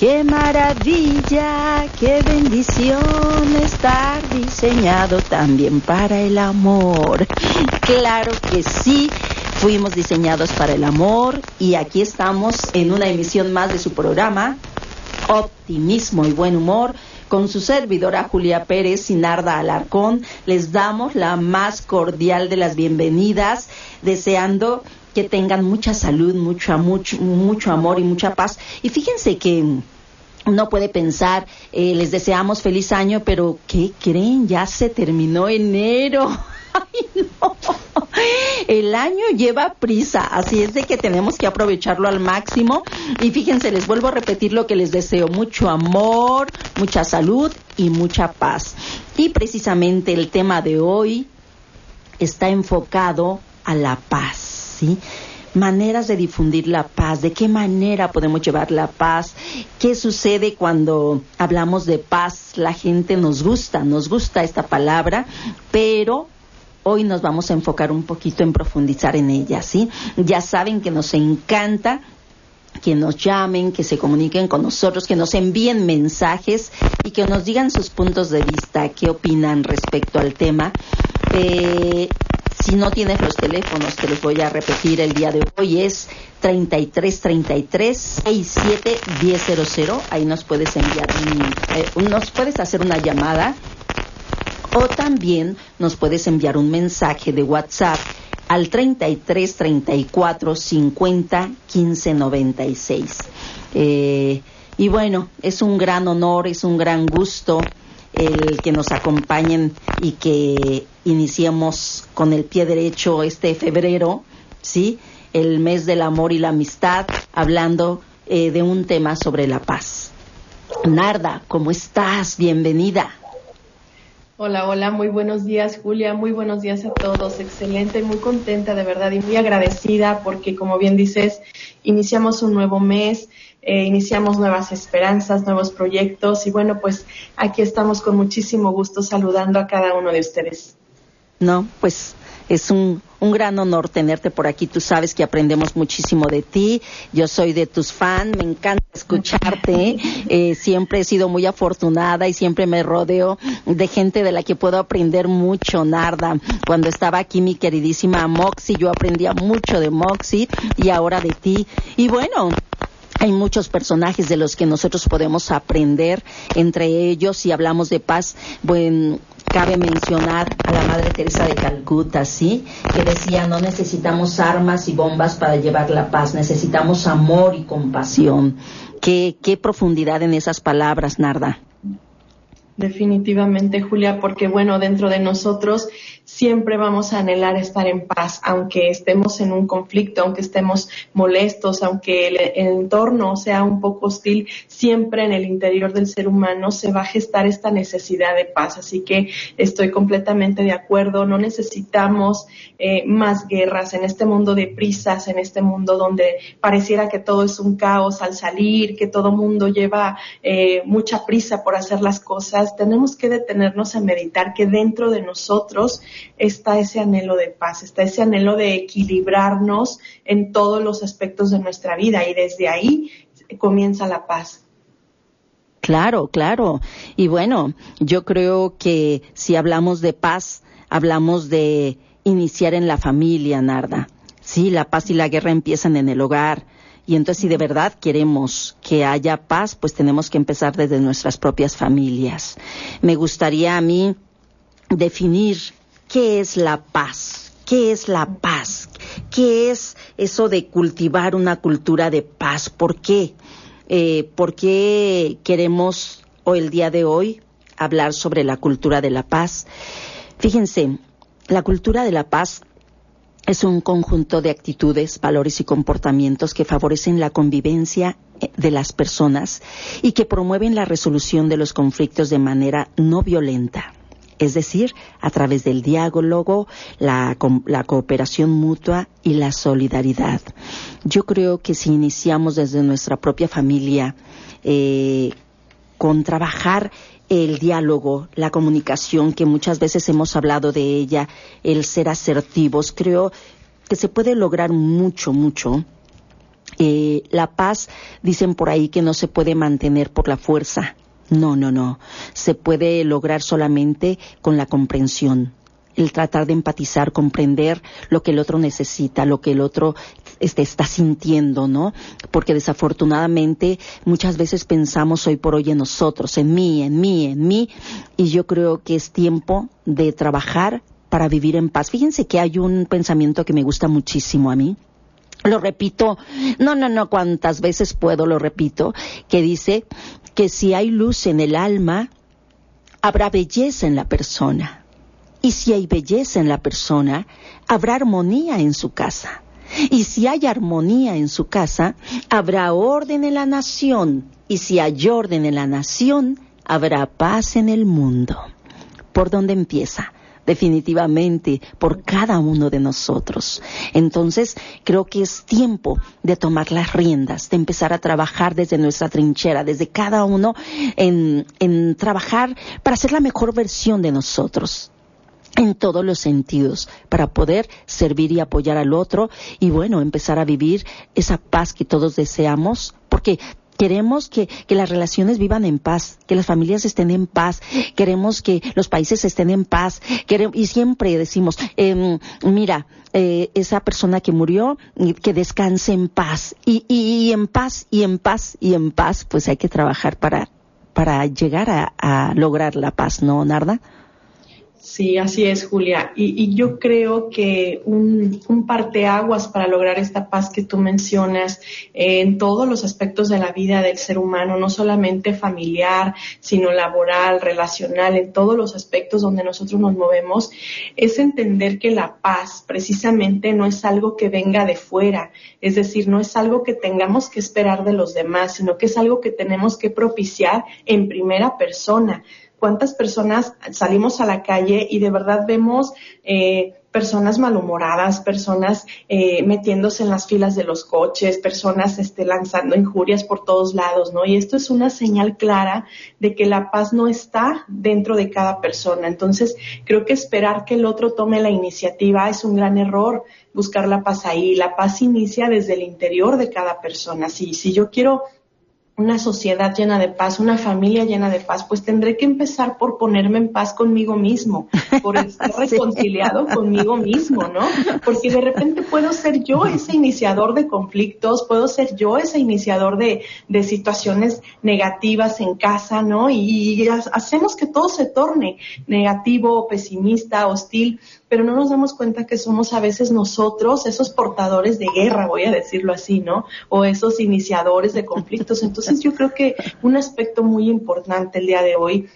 Qué maravilla, qué bendición estar diseñado también para el amor. Claro que sí, fuimos diseñados para el amor y aquí estamos en una emisión más de su programa, Optimismo y Buen Humor. Con su servidora Julia Pérez y Narda Alarcón, les damos la más cordial de las bienvenidas, deseando que tengan mucha salud, mucho, mucho, mucho amor y mucha paz. Y fíjense que uno puede pensar, eh, les deseamos feliz año, pero ¿qué creen? Ya se terminó enero. Ay, no. El año lleva prisa, así es de que tenemos que aprovecharlo al máximo. Y fíjense, les vuelvo a repetir lo que les deseo, mucho amor, mucha salud y mucha paz. Y precisamente el tema de hoy está enfocado a la paz. ¿Sí? Maneras de difundir la paz, de qué manera podemos llevar la paz, qué sucede cuando hablamos de paz, la gente nos gusta, nos gusta esta palabra, pero hoy nos vamos a enfocar un poquito en profundizar en ella, ¿sí? Ya saben que nos encanta que nos llamen, que se comuniquen con nosotros, que nos envíen mensajes y que nos digan sus puntos de vista, qué opinan respecto al tema. Eh, si no tienes los teléfonos, te los voy a repetir el día de hoy, es 3333 67 100. Ahí nos puedes enviar, eh, nos puedes hacer una llamada o también nos puedes enviar un mensaje de WhatsApp al 33 34 50 15 96. y bueno, es un gran honor, es un gran gusto el que nos acompañen y que iniciemos con el pie derecho este febrero, ¿sí? El mes del amor y la amistad, hablando eh, de un tema sobre la paz. Narda, ¿cómo estás? Bienvenida. Hola, hola, muy buenos días Julia, muy buenos días a todos, excelente, muy contenta de verdad y muy agradecida porque como bien dices, iniciamos un nuevo mes, eh, iniciamos nuevas esperanzas, nuevos proyectos y bueno, pues aquí estamos con muchísimo gusto saludando a cada uno de ustedes. No, pues es un, un, gran honor tenerte por aquí. Tú sabes que aprendemos muchísimo de ti. Yo soy de tus fans, me encanta escucharte. Eh, siempre he sido muy afortunada y siempre me rodeo de gente de la que puedo aprender mucho, Narda. Cuando estaba aquí mi queridísima Moxie, yo aprendía mucho de Moxie y ahora de ti. Y bueno, hay muchos personajes de los que nosotros podemos aprender, entre ellos, si hablamos de paz, bueno, cabe mencionar a la Madre Teresa de Calcuta, ¿sí? Que decía, no necesitamos armas y bombas para llevar la paz, necesitamos amor y compasión. Qué, qué profundidad en esas palabras, Narda. Definitivamente, Julia, porque bueno, dentro de nosotros siempre vamos a anhelar estar en paz, aunque estemos en un conflicto, aunque estemos molestos, aunque el, entorno sea un poco hostil, siempre en el interior del ser humano se va a gestar esta necesidad de paz. Así que estoy completamente de acuerdo, no necesitamos eh, más guerras en este mundo de prisas, en este mundo donde pareciera que todo es un caos al salir, que todo mundo lleva eh, mucha prisa por hacer las cosas. Tenemos que detenernos a meditar que dentro de nosotros está ese anhelo de paz, está ese anhelo de equilibrarnos en todos los aspectos de nuestra vida y desde ahí comienza la paz. Claro, claro. Y bueno, yo creo que si hablamos de paz, hablamos de iniciar en la familia, Narda. Sí, la paz y la guerra empiezan en el hogar. Y entonces, si de verdad queremos que haya paz, pues tenemos que empezar desde nuestras propias familias. Me gustaría a mí definir ¿Qué es la paz? ¿Qué es la paz? ¿qué es eso de cultivar una cultura de paz? ¿Por qué? Eh, ¿Por qué queremos hoy, el día de hoy, hablar sobre la cultura de la paz? Fíjense, la cultura de la paz es un conjunto de actitudes, valores y comportamientos que favorecen la convivencia eh, de las personas y que promueven la resolución de los conflictos de manera no violenta, es decir, a través del diálogo, la, cooperación mutua y la solidaridad. Yo creo que si iniciamos desde nuestra propia familia eh, con trabajar el diálogo, la comunicación, que muchas veces hemos hablado de ella, el ser asertivos, creo que se puede lograr mucho, mucho. Eh, la paz, dicen por ahí que no se puede mantener por la fuerza. No, no, no. Se puede lograr solamente con la comprensión, el tratar de empatizar, comprender lo que el otro necesita, lo que el otro este, está sintiendo, ¿no? Porque desafortunadamente muchas veces pensamos hoy por hoy en nosotros, en mí, en mí, en mí, y yo creo que es tiempo de trabajar para vivir en paz. Fíjense que hay un pensamiento que me gusta muchísimo a mí. Lo repito, no, no, no, cuantas veces puedo lo repito, que dice que si hay luz en el alma, habrá belleza en la persona. Y si hay belleza en la persona, habrá armonía en su casa. Y si hay armonía en su casa, habrá orden en la nación. Y si hay orden en la nación, habrá paz en el mundo. ¿Por dónde empieza? Definitivamente por cada uno de nosotros. Entonces, creo que es tiempo de tomar las riendas, de empezar a trabajar desde nuestra trinchera, desde cada uno en, trabajar para ser la mejor versión de nosotros en todos los sentidos para poder servir y apoyar al otro y bueno, empezar a vivir esa paz que todos deseamos, porque queremos que, las relaciones vivan en paz, que las familias estén en paz, queremos que los países estén en paz, y siempre decimos, em, mira, eh, esa persona que murió, que descanse en paz, y, y, en paz, y en paz, y en paz, pues hay que trabajar para, para llegar a, a lograr la paz, ¿no, Narda? Sí, así es, Julia. Y, yo creo que un, un, parteaguas para lograr esta paz que tú mencionas eh, en todos los aspectos de la vida del ser humano, no solamente familiar, sino laboral, relacional, en todos los aspectos donde nosotros nos movemos, es entender que la paz precisamente no es algo que venga de fuera, es decir, no es algo que tengamos que esperar de los demás, sino que es algo que tenemos que propiciar en primera persona cuántas personas salimos a la calle y de verdad vemos eh, personas malhumoradas, personas eh, metiéndose en las filas de los coches, personas este, lanzando injurias por todos lados, ¿no? Y esto es una señal clara de que la paz no está dentro de cada persona. Entonces, creo que esperar que el otro tome la iniciativa es un gran error. Buscar la paz ahí. La paz inicia desde el interior de cada persona. Si, si yo quiero una sociedad llena de paz, una familia llena de paz, pues tendré que empezar por ponerme en paz conmigo mismo, por estar reconciliado conmigo mismo, ¿no? Porque de repente puedo ser yo ese iniciador de conflictos, puedo ser yo ese iniciador de, de situaciones negativas en casa, ¿no? Y, y hacemos que todo se torne negativo, pesimista, hostil pero no nos damos cuenta que somos a veces nosotros esos portadores de guerra, voy a decirlo así, ¿no? O esos iniciadores de conflictos. Entonces yo creo que un aspecto muy importante el día de hoy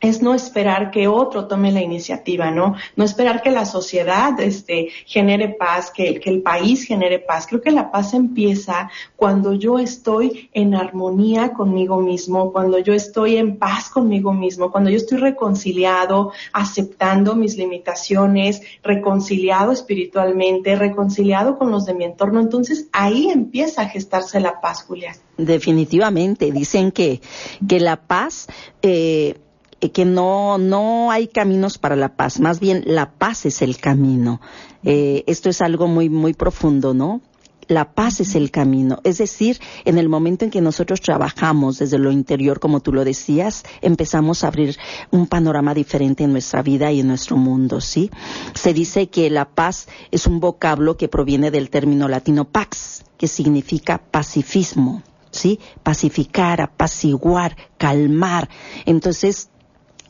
es no esperar que otro tome la iniciativa, ¿no? No esperar que la sociedad este, genere paz, que, que, el país genere paz. Creo que la paz empieza cuando yo estoy en armonía conmigo mismo, cuando yo estoy en paz conmigo mismo, cuando yo estoy reconciliado, aceptando mis limitaciones, reconciliado espiritualmente, reconciliado con los de mi entorno. Entonces ahí empieza a gestarse la paz, Julia. Definitivamente, dicen que, que la paz... Eh que no, no hay caminos para la paz, más bien la paz es el camino. Eh, esto es algo muy, muy profundo, ¿no? La paz es el camino. Es decir, en el momento en que nosotros trabajamos desde lo interior, como tú lo decías, empezamos a abrir un panorama diferente en nuestra vida y en nuestro mundo, ¿sí? Se dice que la paz es un vocablo que proviene del término latino pax, que significa pacifismo, ¿sí? Pacificar, apaciguar, calmar. Entonces,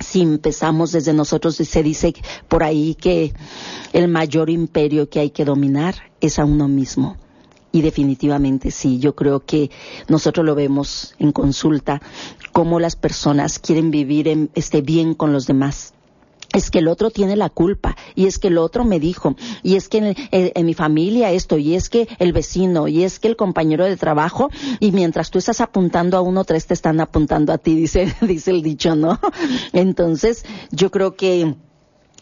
si empezamos desde nosotros, se dice por ahí que el mayor imperio que hay que dominar es a uno mismo. Y definitivamente sí, yo creo que nosotros lo vemos en consulta, cómo las personas quieren vivir en, este, bien con los demás es que el otro tiene la culpa y es que el otro me dijo y es que en, mi familia esto y es que el vecino y es que el compañero de trabajo y mientras tú estás apuntando a uno tres te están apuntando a ti dice dice el dicho no entonces yo creo que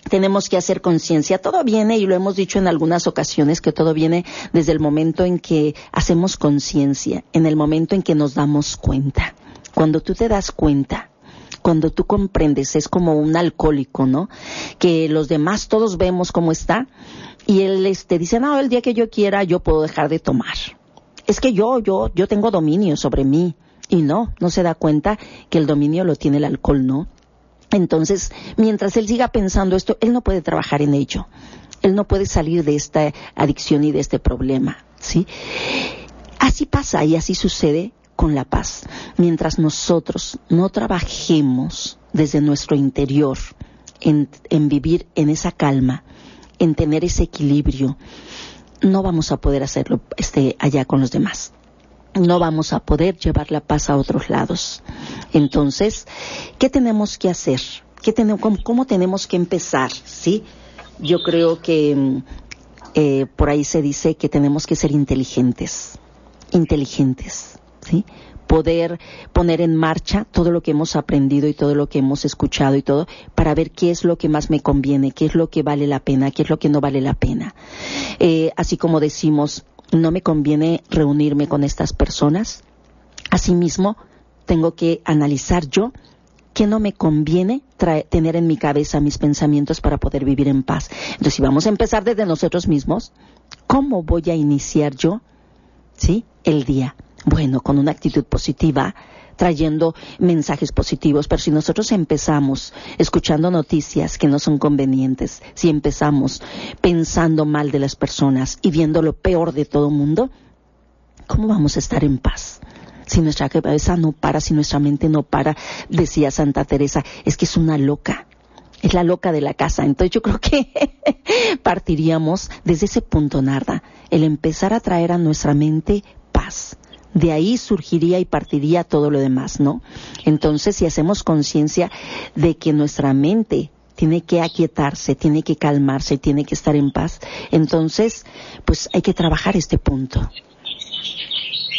tenemos que hacer conciencia. Todo viene, y lo hemos dicho en algunas ocasiones, que todo viene desde el momento en que hacemos conciencia, en el momento en que nos damos cuenta. Cuando tú te das cuenta cuando tú comprendes, es como un alcohólico, ¿no? Que los demás todos vemos cómo está y él este, dice, no, el día que yo quiera yo puedo dejar de tomar. Es que yo, yo, yo tengo dominio sobre mí. Y no, no se da cuenta que el dominio lo tiene el alcohol, ¿no? Entonces, mientras él siga pensando esto, él no puede trabajar en ello. Él no puede salir de esta adicción y de este problema, ¿sí? Así pasa y así sucede con la paz. Mientras nosotros no trabajemos desde nuestro interior en, vivir en esa calma, en tener ese equilibrio, no vamos a poder hacerlo este, allá con los demás. No vamos a poder llevar la paz a otros lados. Entonces, ¿qué tenemos que hacer? ¿Qué cómo, tenemos que empezar? ¿Sí? Yo creo que eh, por ahí se dice que tenemos que ser inteligentes. Inteligentes ¿sí? poder poner en marcha todo lo que hemos aprendido y todo lo que hemos escuchado y todo para ver qué es lo que más me conviene, qué es lo que vale la pena, qué es lo que no vale la pena. Eh, así como decimos, no me conviene reunirme con estas personas, asimismo tengo que analizar yo qué no me conviene tener en mi cabeza mis pensamientos para poder vivir en paz. Entonces, si vamos a empezar desde nosotros mismos, ¿cómo voy a iniciar yo, sí, el día? Bueno, con una actitud positiva, trayendo mensajes positivos, pero si nosotros empezamos escuchando noticias que no son convenientes, si empezamos pensando mal de las personas y viendo lo peor de todo el mundo, ¿cómo vamos a estar en paz? Si nuestra cabeza no para, si nuestra mente no para, decía Santa Teresa, es que es una loca, es la loca de la casa. Entonces yo creo que partiríamos desde ese punto, Narda, el empezar a traer a nuestra mente paz, de ahí surgiría y partiría todo lo demás, ¿no? Entonces, si hacemos conciencia de que nuestra mente tiene que aquietarse, tiene que calmarse, tiene que estar en paz, entonces, pues hay que trabajar este punto.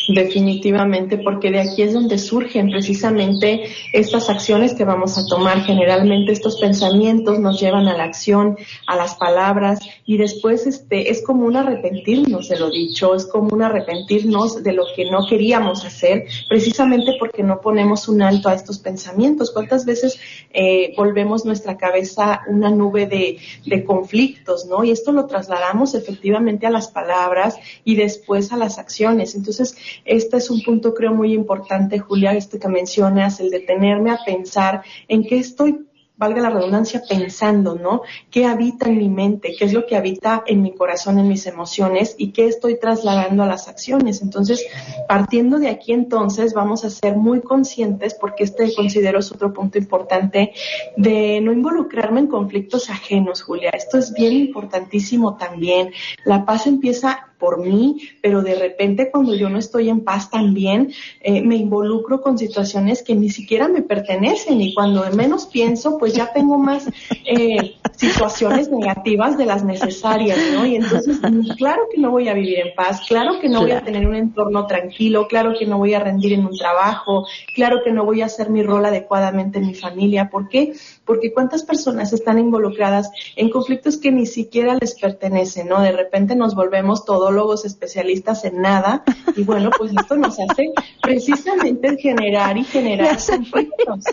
Definitivamente, porque de aquí es donde surgen precisamente estas acciones que vamos a tomar. Generalmente estos pensamientos nos llevan a la acción, a las palabras y después este es como un arrepentirnos de lo dicho, es como un arrepentirnos de lo que no queríamos hacer, precisamente porque no ponemos un alto a estos pensamientos. ¿Cuántas veces eh, volvemos nuestra cabeza una nube de, de conflictos, no? Y esto lo trasladamos efectivamente a las palabras y después a las acciones. Entonces, este es un punto creo muy importante, Julia, este que mencionas, el detenerme a pensar en qué estoy valga la redundancia, pensando, ¿no? ¿Qué habita en mi mente? ¿Qué es lo que habita en mi corazón, en mis emociones? ¿Y qué estoy trasladando a las acciones? Entonces, partiendo de aquí entonces, vamos a ser muy conscientes, porque este considero es otro punto importante, de no involucrarme en conflictos ajenos, Julia. Esto es bien importantísimo también. La paz empieza por mí, pero de repente cuando yo no estoy en paz también eh, me involucro con situaciones que ni siquiera me pertenecen y cuando menos pienso, pues ya tengo más eh, situaciones negativas de las necesarias, ¿no? Y entonces, claro que no voy a vivir en paz, claro que no voy a tener un entorno tranquilo, claro que no voy a rendir en un trabajo, claro que no voy a hacer mi rol adecuadamente en mi familia. ¿Por qué? Porque cuántas personas están involucradas en conflictos que ni siquiera les pertenecen, ¿no? De repente nos volvemos todos especialistas en nada y bueno, pues esto nos hace precisamente generar y generar conflictos.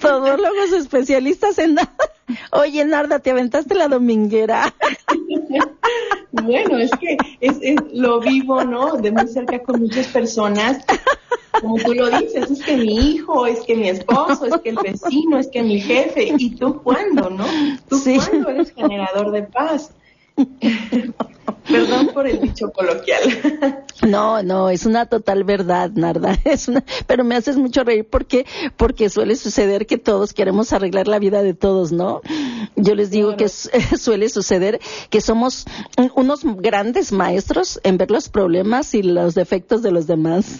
Todólogos especialistas en nada. Oye, Narda, te aventaste la dominguera. bueno, es que es, lo vivo, ¿no? De muy cerca con muchas personas como tú lo dices, es que mi hijo, es que mi esposo, es que el vecino, es que mi jefe, y tú cuándo, ¿no? Tú cuándo eres generador de paz. Perdón. por el dicho coloquial. No, no, es una total verdad, Narda. Es una, pero me haces mucho reír porque, porque suele suceder que todos queremos arreglar la vida de todos, ¿no? Yo les digo que suele suceder que somos unos grandes maestros en ver los problemas y los defectos de los demás.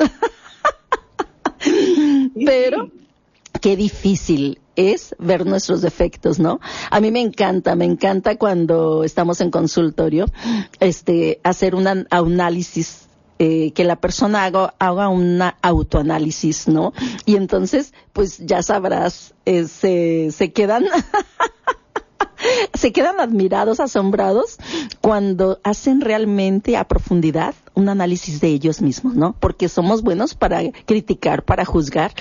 pero qué difícil es ver nuestros defectos, ¿no? A mí me encanta, me encanta cuando estamos en consultorio, este, hacer un análisis eh, que la persona haga, haga un autoanálisis, ¿no? Y entonces, pues ya sabrás, eh, se, se quedan se quedan admirados, asombrados, cuando hacen realmente a profundidad un análisis de ellos mismos, ¿no? Porque somos buenos para criticar, para juzgar,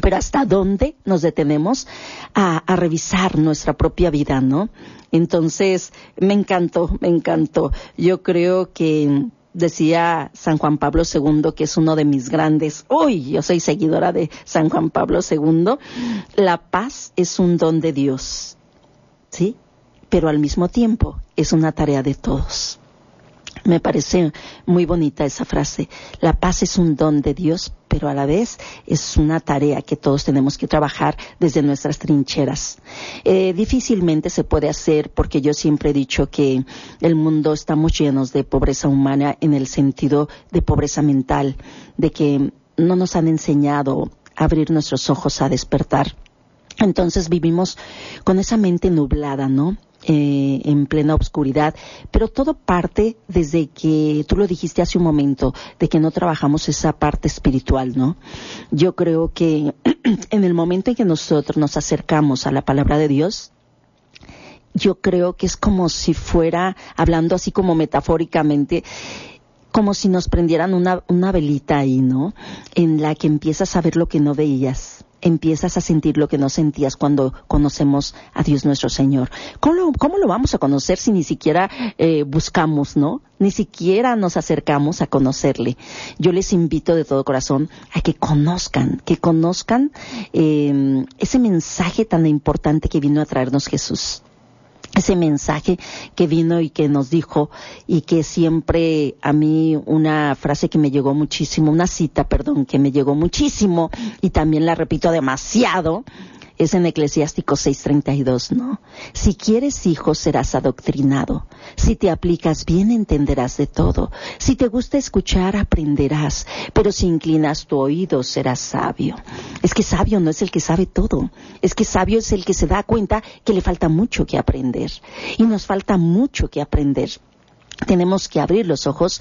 pero hasta dónde nos detenemos a, revisar nuestra propia vida, ¿no? Entonces, me encantó, me encantó. Yo creo que decía San Juan Pablo II, que es uno de mis grandes, uy, yo soy seguidora de San Juan Pablo II, la paz es un don de Dios, ¿sí? Pero al mismo tiempo es una tarea de todos. Me parece muy bonita esa frase. La paz es un don de Dios, pero a la vez es una tarea que todos tenemos que trabajar desde nuestras trincheras. Eh, difícilmente se puede hacer porque yo siempre he dicho que el mundo estamos llenos de pobreza humana en el sentido de pobreza mental, de que no nos han enseñado a abrir nuestros ojos a despertar. Entonces vivimos con esa mente nublada, ¿no? Eh, en plena oscuridad, pero todo parte desde que tú lo dijiste hace un momento, de que no trabajamos esa parte espiritual, ¿no? Yo creo que en el momento en que nosotros nos acercamos a la palabra de Dios, yo creo que es como si fuera, hablando así como metafóricamente, como si nos prendieran una, una velita ahí, ¿no? En la que empiezas a ver lo que no veías empiezas a sentir lo que no sentías cuando conocemos a Dios nuestro Señor. ¿Cómo lo, vamos a conocer si ni siquiera eh, buscamos, no? Ni siquiera nos acercamos a conocerle. Yo les invito de todo corazón a que conozcan, que conozcan eh, ese mensaje tan importante que vino a traernos Jesús ese mensaje que vino y que nos dijo y que siempre a mí una frase que me llegó muchísimo, una cita, perdón, que me llegó muchísimo y también la repito demasiado, es en Eclesiástico 6:32, ¿no? Si quieres hijos serás adoctrinado. Si te aplicas bien entenderás de todo. Si te gusta escuchar aprenderás. Pero si inclinas tu oído serás sabio. Es que sabio no es el que sabe todo. Es que sabio es el que se da cuenta que le falta mucho que aprender. Y nos falta mucho que aprender tenemos que abrir los ojos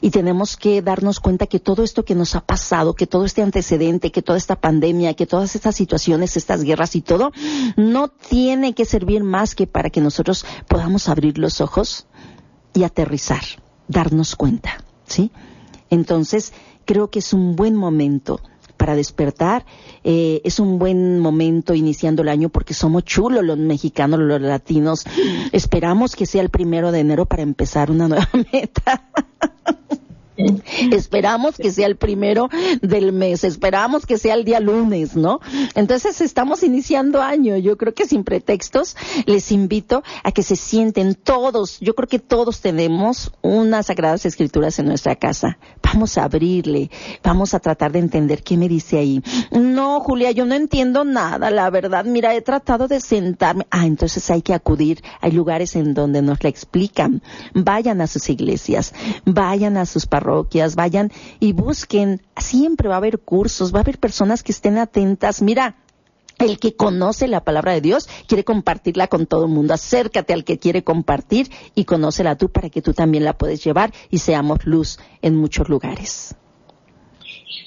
y tenemos que darnos cuenta que todo esto que nos ha pasado, que todo este antecedente, que toda esta pandemia, que todas estas situaciones, estas guerras y todo, no tiene que servir más que para que nosotros podamos abrir los ojos y aterrizar, darnos cuenta, ¿sí? Entonces, creo que es un buen momento para despertar. Eh, es un buen momento iniciando el año porque somos chulos los mexicanos, los latinos. Esperamos que sea el primero de enero para empezar una nueva meta. Esperamos que sea el primero del mes, esperamos que sea el día lunes, ¿no? Entonces estamos iniciando año, yo creo que sin pretextos les invito a que se sienten todos, yo creo que todos tenemos unas sagradas escrituras en nuestra casa. Vamos a abrirle, vamos a tratar de entender qué me dice ahí. No, Julia, yo no entiendo nada, la verdad, mira, he tratado de sentarme. Ah, entonces hay que acudir, hay lugares en donde nos la explican. Vayan a sus iglesias, vayan a sus parroquias vayan y busquen. Siempre va a haber cursos, va a haber personas que estén atentas. Mira, el que conoce la palabra de Dios quiere compartirla con todo el mundo. Acércate al que quiere compartir y conócela tú para que tú también la puedes llevar y seamos luz en muchos lugares.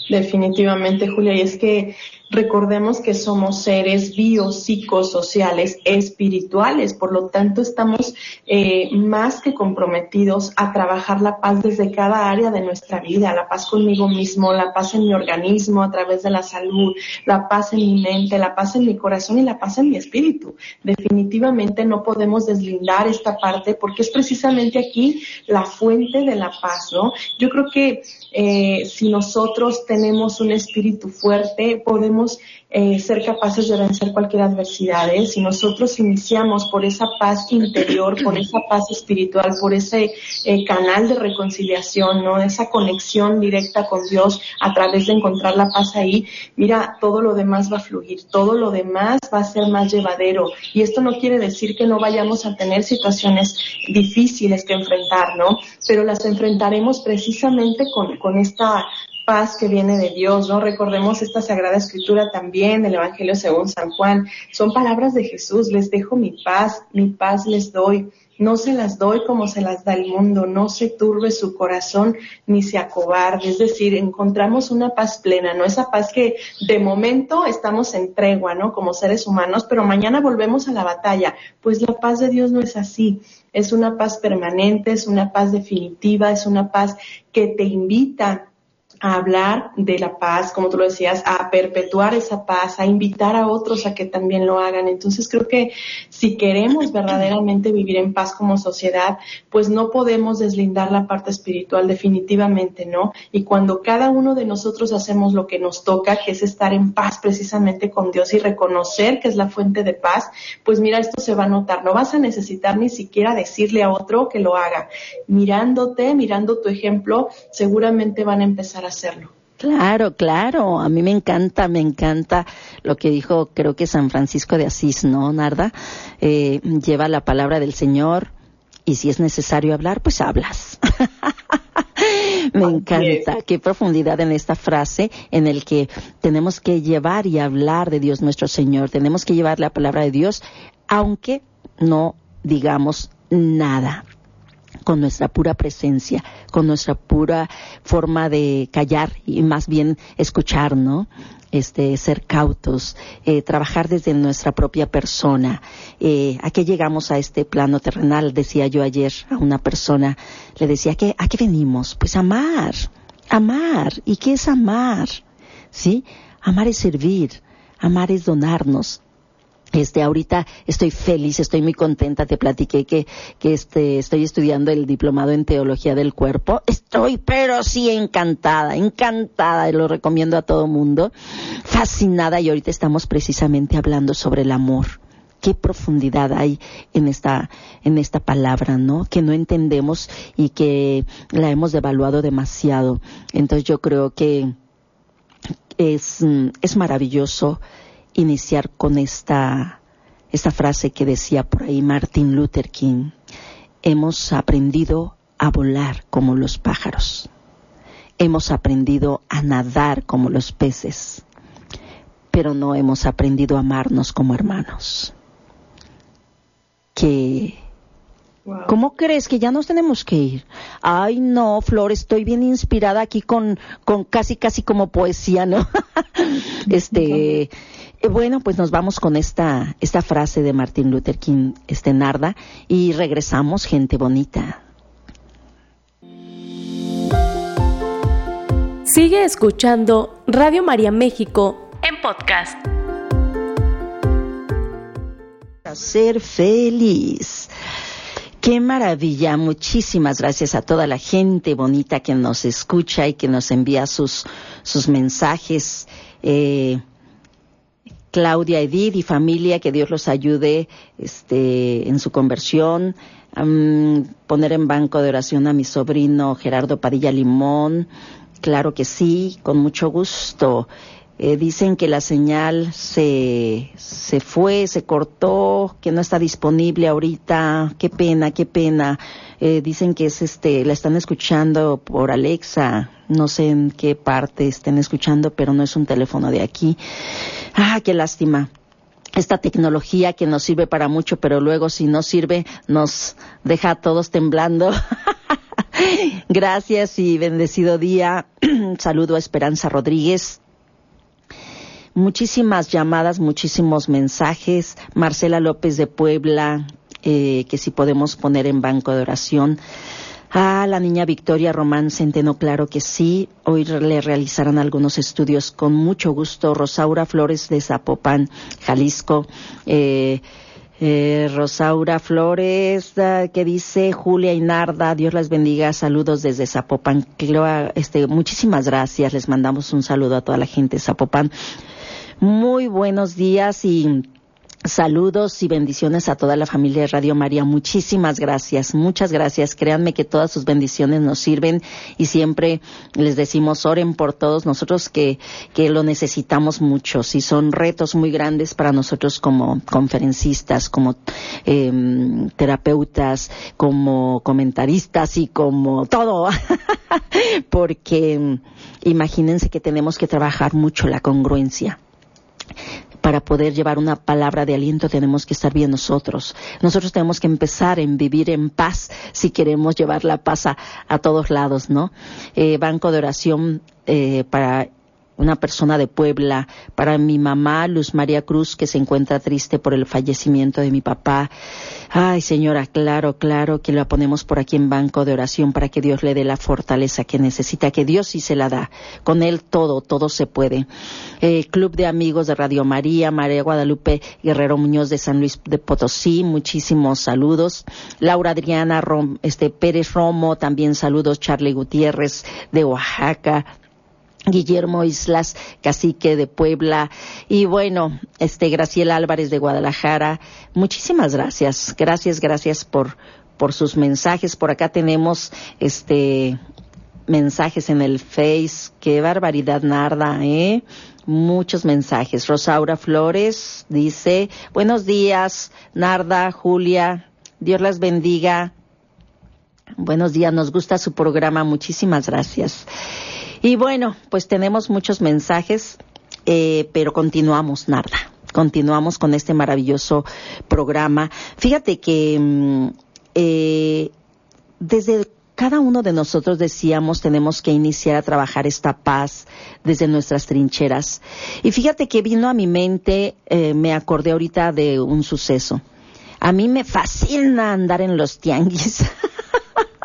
Definitivamente, Julia, y es que recordemos que somos seres biopsicosociales espirituales, por lo tanto estamos eh, más que comprometidos a trabajar la paz desde cada área de nuestra vida, la paz conmigo mismo, la paz en mi organismo a través de la salud, la paz en mi mente, la paz en mi corazón y la paz en mi espíritu. Definitivamente no podemos deslindar esta parte porque es precisamente aquí la fuente de la paz, ¿no? Yo creo que eh, si nosotros tenemos un espíritu fuerte, podemos eh, ser capaces de vencer cualquier adversidad. ¿eh? Si nosotros iniciamos por esa paz interior, por esa paz espiritual, por ese eh, canal de reconciliación, ¿no? Esa conexión directa con Dios a través de encontrar la paz ahí, mira, todo lo demás va a fluir, todo lo demás va a ser más llevadero. Y esto no quiere decir que no vayamos a tener situaciones difíciles que enfrentar, ¿no? Pero las enfrentaremos precisamente con, con esta paz que viene de Dios, ¿no? Recordemos esta Sagrada Escritura también, el Evangelio según San Juan. Son palabras de Jesús, les dejo mi paz, mi paz les doy. No se las doy como se las da el mundo, no se turbe su corazón ni se acobarde. Es decir, encontramos una paz plena, ¿no? Esa paz que de momento estamos en tregua, ¿no? Como seres humanos, pero mañana volvemos a la batalla. Pues la paz de Dios no es así. Es una paz permanente, es una paz definitiva, es una paz que te invita a hablar de la paz, como tú lo decías, a perpetuar esa paz, a invitar a otros a que también lo hagan. Entonces creo que si queremos verdaderamente vivir en paz como sociedad, pues no podemos deslindar la parte espiritual definitivamente, ¿no? Y cuando cada uno de nosotros hacemos lo que nos toca, que es estar en paz precisamente con Dios y reconocer que es la fuente de paz, pues mira, esto se va a notar. No vas a necesitar ni siquiera decirle a otro que lo haga. Mirándote, mirando tu ejemplo, seguramente van a empezar hacerlo. Claro, claro. A mí me encanta, me encanta lo que dijo, creo que San Francisco de Asís, ¿no, Narda? Eh, lleva la palabra del Señor y si es necesario hablar, pues hablas. me encanta. Qué profundidad en esta frase en el que tenemos que llevar y hablar de Dios nuestro Señor. Tenemos que llevar la palabra de Dios, aunque no digamos nada con nuestra pura presencia, con nuestra pura forma de callar y más bien escuchar, ¿no? Este, ser cautos, eh, trabajar desde nuestra propia persona. Eh, ¿A qué llegamos a este plano terrenal? Decía yo ayer a una persona, le decía, ¿a qué venimos? Pues amar, amar. ¿Y qué es amar? ¿Sí? Amar es servir, amar es donarnos, este, ahorita estoy feliz, estoy muy contenta, te platiqué que, que este, estoy estudiando el diplomado en teología del cuerpo. Estoy, pero sí encantada, encantada, lo recomiendo a todo mundo. Fascinada y ahorita estamos precisamente hablando sobre el amor. Qué profundidad hay en esta, en esta palabra, ¿no? Que no entendemos y que la hemos devaluado demasiado. Entonces yo creo que es, es maravilloso iniciar con esta, esta frase que decía por ahí Martin Luther King. Hemos aprendido a volar como los pájaros. Hemos aprendido a nadar como los peces, pero no hemos aprendido a amarnos como hermanos. Que ¿Cómo crees que ya nos tenemos que ir? Ay, no, Flor, estoy bien inspirada aquí con, con casi, casi como poesía, ¿no? este, bueno, pues nos vamos con esta, esta frase de Martin Luther King, este Narda, y regresamos, gente bonita. Sigue escuchando Radio María México en podcast. Ser feliz. Qué maravilla. Muchísimas gracias a toda la gente bonita que nos escucha y que nos envía sus, sus mensajes. Eh, Claudia, Edith y familia, que Dios los ayude este, en su conversión. poner en banco de oración a mi sobrino Gerardo Padilla Limón. Claro que sí, con mucho gusto. Eh, dicen que la señal se, se fue, se cortó, que no está disponible ahorita. Qué pena, qué pena. Eh, dicen que es este, la están escuchando por Alexa. No sé en qué parte estén escuchando, pero no es un teléfono de aquí. Ah, qué lástima. Esta tecnología que nos sirve para mucho, pero luego si no sirve nos deja a todos temblando. Gracias y bendecido día. Saludo a Esperanza Rodríguez. Muchísimas llamadas, muchísimos mensajes. Marcela López de Puebla, eh, que si podemos poner en banco de oración. Ah, la niña Victoria Román Centeno, claro que sí. Hoy le realizarán algunos estudios con mucho gusto. Rosaura Flores de Zapopan, Jalisco. Eh, eh, Rosaura Flores, ah, que dice Julia y Narda, Dios las bendiga, saludos desde Zapopan. Este, muchísimas gracias, les mandamos un saludo a toda la gente de Zapopan. Muy buenos días y Saludos y bendiciones a toda la familia de Radio María. Muchísimas gracias, muchas gracias. Créanme que todas sus bendiciones nos sirven y siempre les decimos oren por todos nosotros que, que lo necesitamos mucho. Si son retos muy grandes para nosotros como conferencistas, como em, terapeutas, como comentaristas y como todo. Porque imagínense que tenemos que trabajar mucho la congruencia para poder llevar una palabra de aliento tenemos que estar bien nosotros. Nosotros tenemos que empezar en vivir en paz si queremos llevar la paz a, todos lados, ¿no? Eh, banco de oración eh, para una persona de Puebla, para mi mamá Luz María Cruz, que se encuentra triste por el fallecimiento de mi papá. Ay, señora, claro, claro que la ponemos por aquí en banco de oración para que Dios le dé la fortaleza que necesita, que Dios sí se la da. Con Él todo, todo se puede. Eh, Club de Amigos de Radio María, María Guadalupe Guerrero Muñoz de San Luis de Potosí, muchísimos saludos. Laura Adriana este, Pérez Romo, también saludos. Charlie Gutiérrez de Oaxaca, Guillermo Islas, cacique de Puebla, y bueno, este Graciela Álvarez de Guadalajara. Muchísimas gracias, gracias, gracias por, por sus mensajes. Por acá tenemos este mensajes en el Face. Qué barbaridad, Narda, ¿eh? Muchos mensajes. Rosaura Flores dice, buenos días, Narda, Julia, Dios las bendiga. Buenos días, nos gusta su programa, muchísimas gracias. Y bueno, pues tenemos muchos mensajes, eh, pero continuamos, Narda. Continuamos con este maravilloso programa. Fíjate que mm, eh, desde cada uno de nosotros decíamos tenemos que iniciar a trabajar esta paz desde nuestras trincheras. Y fíjate que vino a mi mente, eh, me acordé ahorita de un suceso. A mí me fascina andar en los tianguis.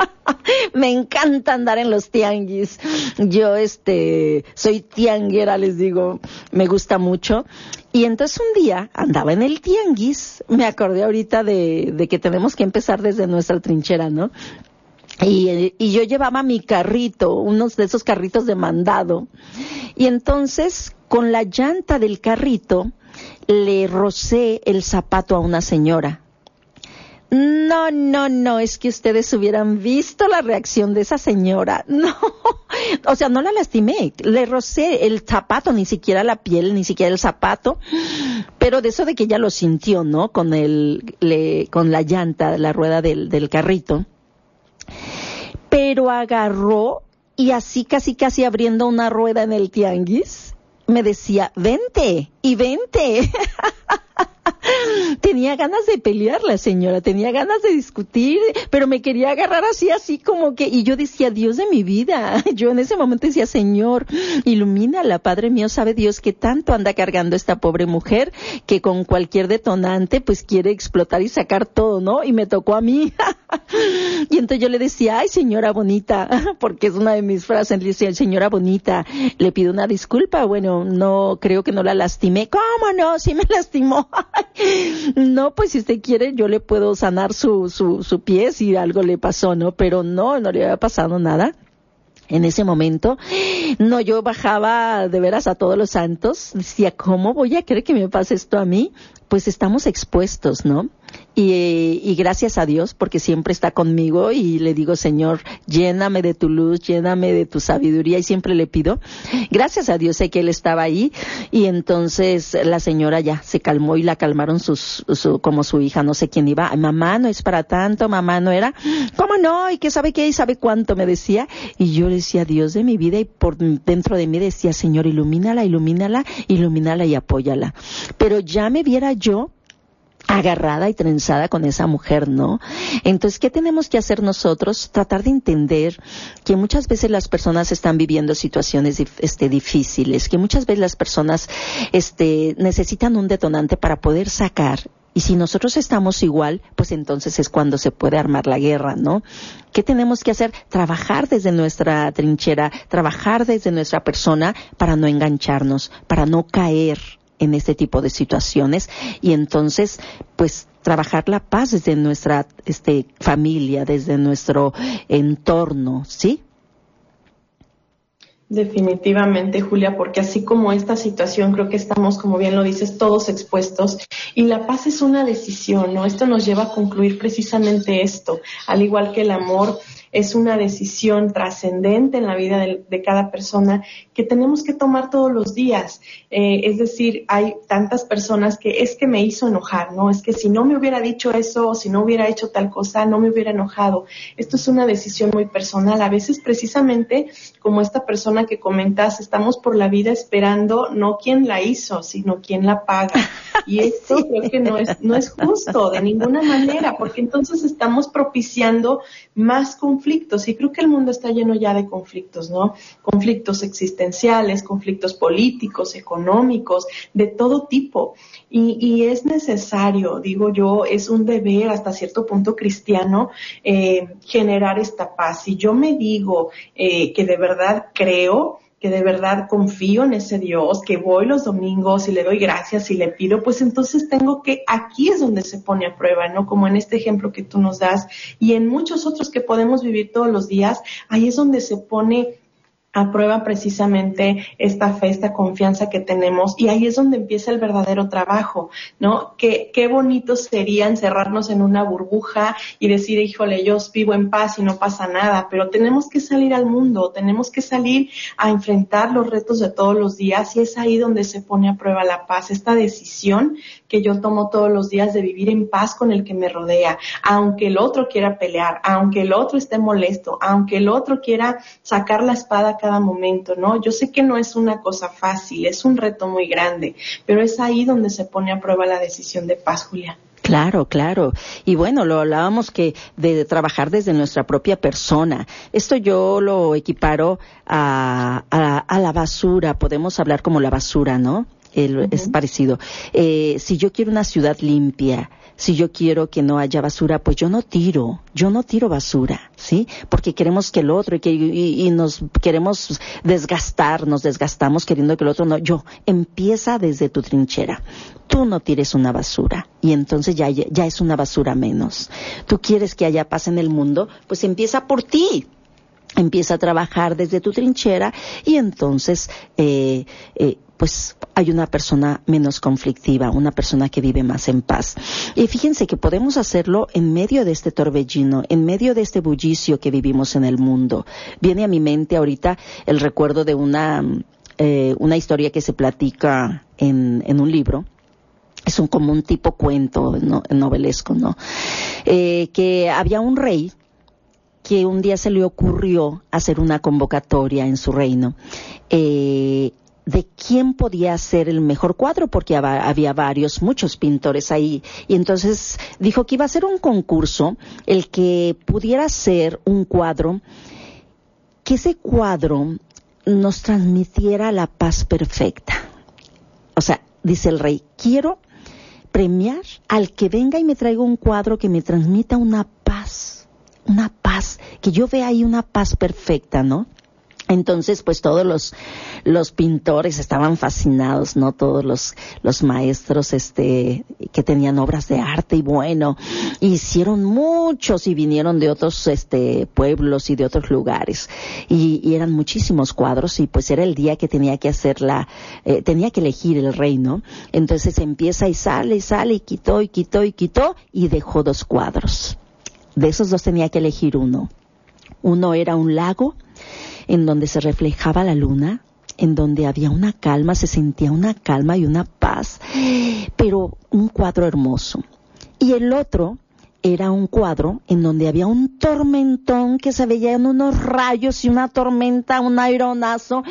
me encanta andar en los tianguis. Yo, este, soy tianguera, les digo, me gusta mucho. Y entonces un día andaba en el tianguis, me acordé ahorita de, que tenemos que empezar desde nuestra trinchera, ¿no? Y, y, yo llevaba mi carrito, unos de esos carritos de mandado. Y entonces, con la llanta del carrito, le rocé el zapato a una señora. No, no, no, es que ustedes hubieran visto la reacción de esa señora. No, o sea, no la lastimé, le rocé el zapato, ni siquiera la piel, ni siquiera el zapato, pero de eso de que ella lo sintió, ¿no? Con el, le, con la llanta, la rueda del, del carrito. Pero agarró y así casi casi abriendo una rueda en el tianguis, me decía, vente y vente. tenía ganas de pelear la señora, tenía ganas de discutir, pero me quería agarrar así, así como que, y yo decía, Dios de mi vida, yo en ese momento decía, Señor, ilumínala, Padre mío, sabe Dios que tanto anda cargando esta pobre mujer que con cualquier detonante pues quiere explotar y sacar todo, ¿no? Y me tocó a mí. y entonces yo le decía, ay señora bonita, porque es una de mis frases, le decía, señora bonita, le pido una disculpa, bueno, no, creo que no la lastimé, ¿cómo no? Sí me lastimó. no, pues si usted quiere, yo le puedo sanar su, su, su pie si algo le pasó, ¿no? Pero no, no le había pasado nada en ese momento. No, yo bajaba de veras a todos los santos, decía, ¿cómo voy a creer que me pase esto a mí? Pues estamos expuestos, ¿no? Y, gracias a Dios porque siempre está conmigo y le digo, Señor, lléname de tu luz, lléname de tu sabiduría y siempre le pido. Gracias a Dios sé que Él estaba ahí y entonces la señora ya se calmó y la calmaron sus, su, como su hija, no sé quién iba. Mamá, no es para tanto, mamá no era. ¿Cómo no? ¿Y qué sabe qué? ¿Y sabe cuánto? Me decía. Y yo le decía, Dios de mi vida y por dentro de mí decía, Señor, ilumínala, ilumínala, ilumínala y apóyala. Pero ya me viera yo agarrada y trenzada con esa mujer, ¿no? Entonces, ¿qué tenemos que hacer nosotros? Tratar de entender que muchas veces las personas están viviendo situaciones este, difíciles, que muchas veces las personas este, necesitan un detonante para poder sacar y si nosotros estamos igual, pues entonces es cuando se puede armar la guerra, ¿no? ¿Qué tenemos que hacer? Trabajar desde nuestra trinchera, trabajar desde nuestra persona para no engancharnos, para no caer en este tipo de situaciones y entonces pues trabajar la paz desde nuestra este, familia, desde nuestro entorno, ¿sí? Definitivamente, Julia, porque así como esta situación, creo que estamos, como bien lo dices, todos expuestos y la paz es una decisión, ¿no? Esto nos lleva a concluir precisamente esto, al igual que el amor es una decisión trascendente en la vida de, cada persona que tenemos que tomar todos los días. Eh, es decir, hay tantas personas que es que me hizo enojar, ¿no? Es que si no me hubiera dicho eso o si no hubiera hecho tal cosa, no me hubiera enojado. Esto es una decisión muy personal. A veces precisamente como esta persona que comentas, estamos por la vida esperando no quién la hizo, sino quién la paga. Y esto creo que no es, no es justo de ninguna manera, porque entonces estamos propiciando más conflictos y creo que el mundo está lleno ya de conflictos, ¿no? Conflictos existenciales, conflictos políticos, económicos, de todo tipo. Y, es necesario, digo yo, es un deber hasta cierto punto cristiano eh, generar esta paz. Si yo me digo eh, que de verdad creo, que de verdad confío en ese Dios, que voy los domingos y le doy gracias y le pido, pues entonces tengo que, aquí es donde se pone a prueba, ¿no? Como en este ejemplo que tú nos das y en muchos otros que podemos vivir todos los días, ahí es donde se pone aprueba precisamente esta fe, esta confianza que tenemos. Y ahí es donde empieza el verdadero trabajo, ¿no? Qué, qué bonito sería encerrarnos en una burbuja y decir, híjole, yo vivo en paz y no pasa nada, pero tenemos que salir al mundo, tenemos que salir a enfrentar los retos de todos los días y es ahí donde se pone a prueba la paz, esta decisión que yo tomo todos los días de vivir en paz con el que me rodea, aunque el otro quiera pelear, aunque el otro esté molesto, aunque el otro quiera sacar la espada cada momento, ¿no? Yo sé que no es una cosa fácil, es un reto muy grande, pero es ahí donde se pone a prueba la decisión de paz, Julia. Claro, claro. Y bueno, lo hablábamos que de trabajar desde nuestra propia persona. Esto yo lo equiparo a, a, la basura. Podemos hablar como la basura, ¿no? Es parecido. Eh, si yo quiero una ciudad limpia, si yo quiero que no haya basura, pues yo no tiro, yo no tiro basura, ¿sí? Porque queremos que el otro y, que, y, nos queremos desgastar, nos desgastamos queriendo que el otro no. Yo, empieza desde tu trinchera. Tú no tires una basura y entonces ya, ya es una basura menos. Tú quieres que haya paz en el mundo, pues empieza por ti empieza a trabajar desde tu trinchera y entonces eh, eh, pues hay una persona menos conflictiva, una persona que vive más en paz. Y fíjense que podemos hacerlo en medio de este torbellino, en medio de este bullicio que vivimos en el mundo. Viene a mi mente ahorita el recuerdo de una, eh, una historia que se platica en, en un libro es un como un tipo cuento novelesco, ¿no? Eh, que había un rey que un día se le ocurrió hacer una convocatoria en su reino. Eh, de quién podía hacer el mejor cuadro, porque había varios, muchos pintores ahí. Y entonces dijo que iba a ser un concurso, el que pudiera ser un cuadro, que ese cuadro nos transmitiera la paz perfecta. O sea, dice el rey, quiero premiar al que venga y me traiga un cuadro que me transmita una paz, una paz, que yo vea ahí una paz perfecta, ¿no? Entonces, pues todos los, los pintores estaban fascinados, ¿no? Todos los, los maestros, este, que tenían obras de arte y bueno, hicieron muchos y vinieron de otros, este, pueblos y de otros lugares. Y, eran muchísimos cuadros y pues era el día que tenía que hacer la, eh, tenía que elegir el reino. Entonces empieza y sale y sale y quitó y quitó y quitó y dejó dos cuadros. De esos dos tenía que elegir uno. Uno era un lago en donde se reflejaba la luna, en donde había una calma, se sentía una calma y una paz, pero un cuadro hermoso. Y el otro era un cuadro en donde había un tormentón que se veían unos rayos y una tormenta, un aeronazo,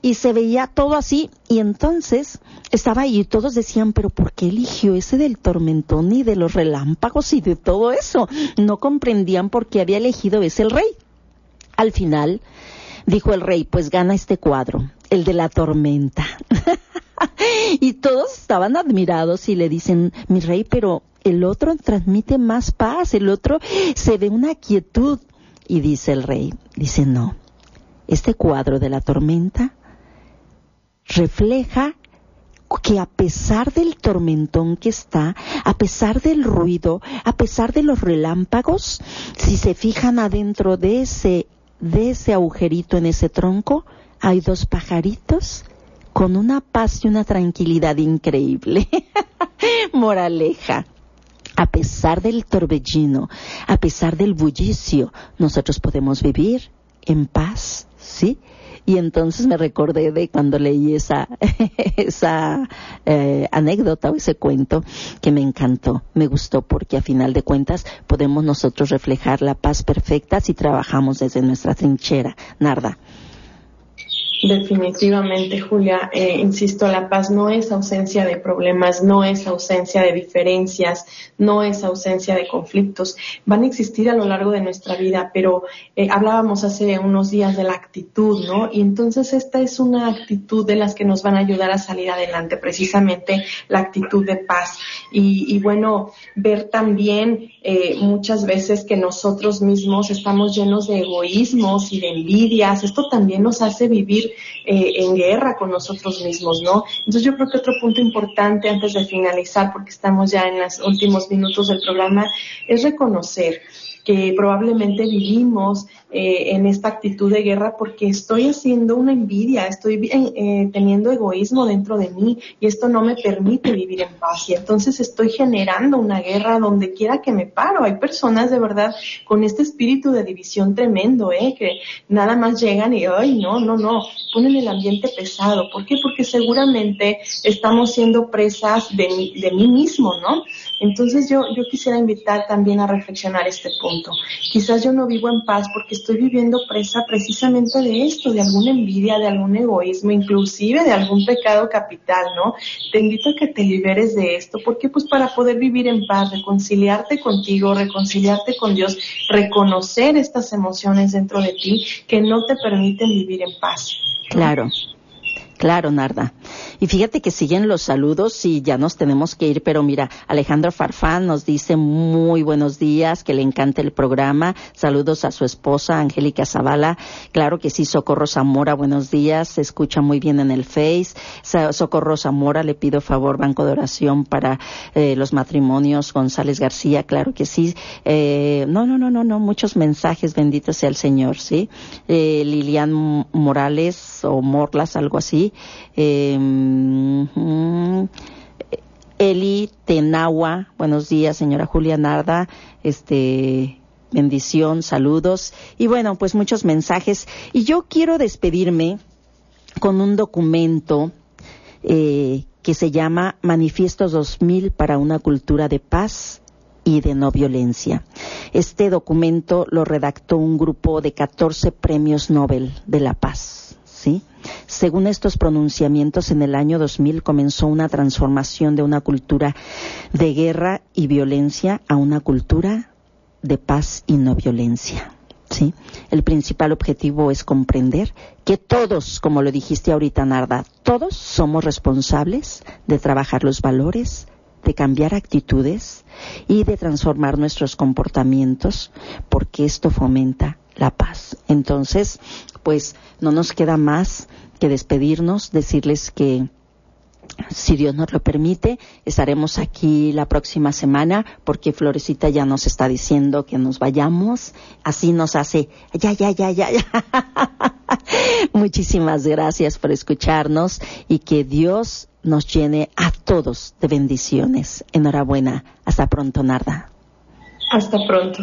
y se veía todo así. Y entonces estaba ahí y todos decían, pero ¿por qué eligió ese del tormentón y de los relámpagos y de todo eso? No comprendían por qué había elegido ese el rey. Al final, dijo el rey, pues gana este cuadro, el de la tormenta. y todos estaban admirados y le dicen, mi rey, pero el otro transmite más paz, el otro se ve una quietud. Y dice el rey, dice, no, este cuadro de la tormenta refleja que a pesar del tormentón que está, a pesar del ruido, a pesar de los relámpagos, si se fijan adentro de ese de ese agujerito en ese tronco hay dos pajaritos con una paz y una tranquilidad increíble. Moraleja. A pesar del torbellino, a pesar del bullicio, nosotros podemos vivir en paz, ¿sí? Y entonces me recordé de cuando leí esa, esa eh, anécdota o ese cuento que me encantó, me gustó porque a final de cuentas podemos nosotros reflejar la paz perfecta si trabajamos desde nuestra trinchera. Narda. Definitivamente, Julia, eh, insisto, la paz no es ausencia de problemas, no es ausencia de diferencias, no es ausencia de conflictos. Van a existir a lo largo de nuestra vida, pero eh, hablábamos hace unos días de la actitud, ¿no? Y entonces esta es una actitud de las que nos van a ayudar a salir adelante, precisamente la actitud de paz. Y, y bueno, ver también eh, muchas veces que nosotros mismos estamos llenos de egoísmos y de envidias. Esto también nos hace vivir eh, en guerra con nosotros mismos, ¿no? Entonces yo creo que otro punto importante antes de finalizar, porque estamos ya en los últimos minutos del programa, es reconocer que probablemente vivimos eh, en esta actitud de guerra porque estoy haciendo una envidia, estoy eh, teniendo egoísmo dentro de mí y esto no me permite vivir en paz y entonces estoy generando una guerra donde quiera que me paro. Hay personas de verdad con este espíritu de división tremendo, ¿eh? que nada más llegan y, ay, no, no, no, ponen el ambiente pesado. ¿Por qué? Porque seguramente estamos siendo presas de mí, de mí mismo, ¿no? Entonces yo, yo quisiera invitar también a reflexionar este punto. Quizás yo no vivo en paz porque estoy viviendo presa precisamente de esto, de alguna envidia, de algún egoísmo, inclusive de algún pecado capital, ¿no? Te invito a que te liberes de esto. porque Pues para poder vivir en paz, reconciliarte contigo, reconciliarte con Dios, reconocer estas emociones dentro de ti que no te permiten vivir en paz. Claro. Claro, Narda. Y fíjate que siguen los saludos y ya nos tenemos que ir, pero mira, Alejandro Farfán nos dice muy buenos días, que le encanta el programa. Saludos a su esposa, Angélica Zavala. Claro que sí, Socorro Zamora, buenos días. Se escucha muy bien en el Face. Socorro Zamora, le pido favor, Banco de Oración para eh, los matrimonios. González García, claro que sí. Eh, no, no, no, no, no, muchos mensajes, bendito sea el Señor, ¿sí? Eh, Lilian Morales o Morlas, algo así. Eh, Eli Tenagua, buenos días, señora Julia Narda, este, bendición, saludos, y bueno, pues muchos mensajes. Y yo quiero despedirme con un documento eh, que se llama Manifiestos 2000 para una cultura de paz y de no violencia. Este documento lo redactó un grupo de 14 premios Nobel de la Paz, ¿sí? Según estos pronunciamientos, en el año 2000 comenzó una transformación de una cultura de guerra y violencia a una cultura de paz y no violencia. ¿sí? El principal objetivo es comprender que todos, como lo dijiste ahorita, Narda, todos somos responsables de trabajar los valores, de cambiar actitudes y de transformar nuestros comportamientos, porque esto fomenta la paz. Entonces, pues no nos queda más que despedirnos, decirles que si Dios nos lo permite, estaremos aquí la próxima semana porque Florecita ya nos está diciendo que nos vayamos. Así nos hace, ya, ya, ya, ya. Muchísimas gracias por escucharnos y que Dios nos llene a todos de bendiciones. Enhorabuena. Hasta pronto, Narda. Hasta pronto.